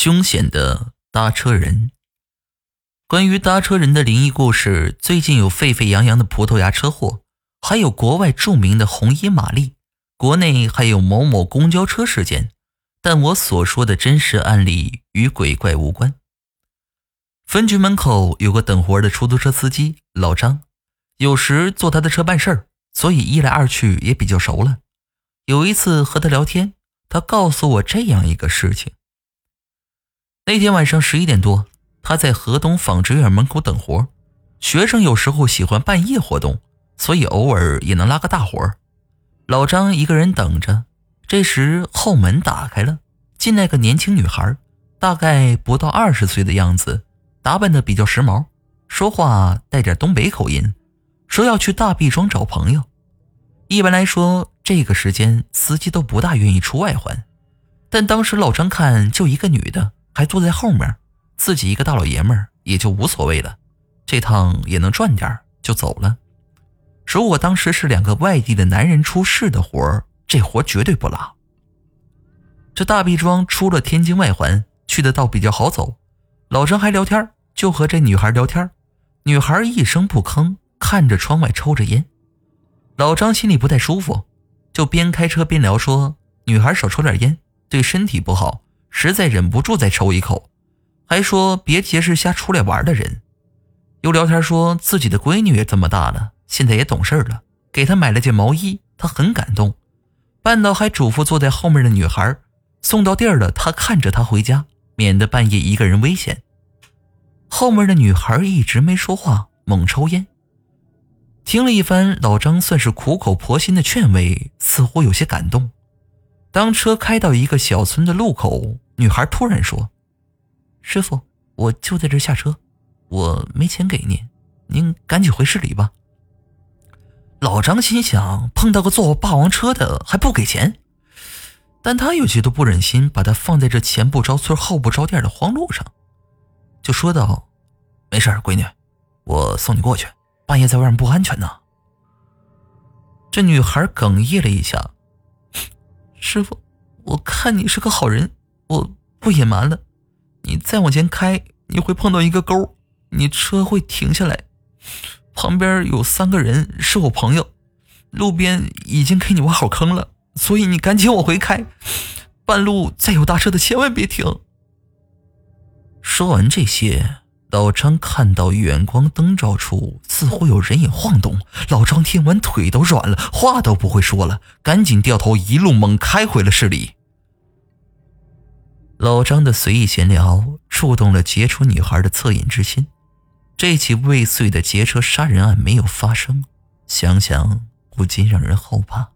凶险的搭车人。关于搭车人的灵异故事，最近有沸沸扬扬的葡萄牙车祸，还有国外著名的红衣玛丽，国内还有某某公交车事件。但我所说的真实案例与鬼怪无关。分局门口有个等活的出租车司机老张，有时坐他的车办事儿，所以一来二去也比较熟了。有一次和他聊天，他告诉我这样一个事情：那天晚上十一点多，他在河东纺织院门口等活。学生有时候喜欢半夜活动，所以偶尔也能拉个大活。老张一个人等着，这时后门打开了，进来个年轻女孩，大概不到二十岁的样子。打扮的比较时髦，说话带点东北口音，说要去大毕庄找朋友。一般来说，这个时间司机都不大愿意出外环，但当时老张看就一个女的，还坐在后面，自己一个大老爷们儿也就无所谓了，这趟也能赚点就走了。如果当时是两个外地的男人出事的活儿，这活绝对不拉。这大毕庄出了天津外环，去的倒比较好走，老张还聊天就和这女孩聊天，女孩一声不吭，看着窗外抽着烟。老张心里不太舒服，就边开车边聊说：“女孩少抽点烟，对身体不好，实在忍不住再抽一口。”还说别结识瞎出来玩的人。又聊天说自己的闺女也这么大了，现在也懂事了，给她买了件毛衣，他很感动。半道还嘱咐坐在后面的女孩，送到地儿了，他看着她回家，免得半夜一个人危险。后面的女孩一直没说话，猛抽烟。听了一番老张算是苦口婆心的劝慰，似乎有些感动。当车开到一个小村的路口，女孩突然说：“师傅，我就在这下车，我没钱给您，您赶紧回市里吧。”老张心想：碰到个坐霸王车的还不给钱，但他又觉得不忍心把他放在这前不着村后不着店的荒路上。就说道：“没事闺女，我送你过去。半夜在外面不安全呢。”这女孩哽咽了一下：“师傅，我看你是个好人，我不隐瞒了。你再往前开，你会碰到一个沟，你车会停下来，旁边有三个人是我朋友，路边已经给你挖好坑了，所以你赶紧往回开。半路再有大车的，千万别停。”说完这些，老张看到远光灯照处似乎有人影晃动。老张听完腿都软了，话都不会说了，赶紧掉头一路猛开回了市里。老张的随意闲聊触动了劫车女孩的恻隐之心。这起未遂的劫车杀人案没有发生，想想不禁让人后怕。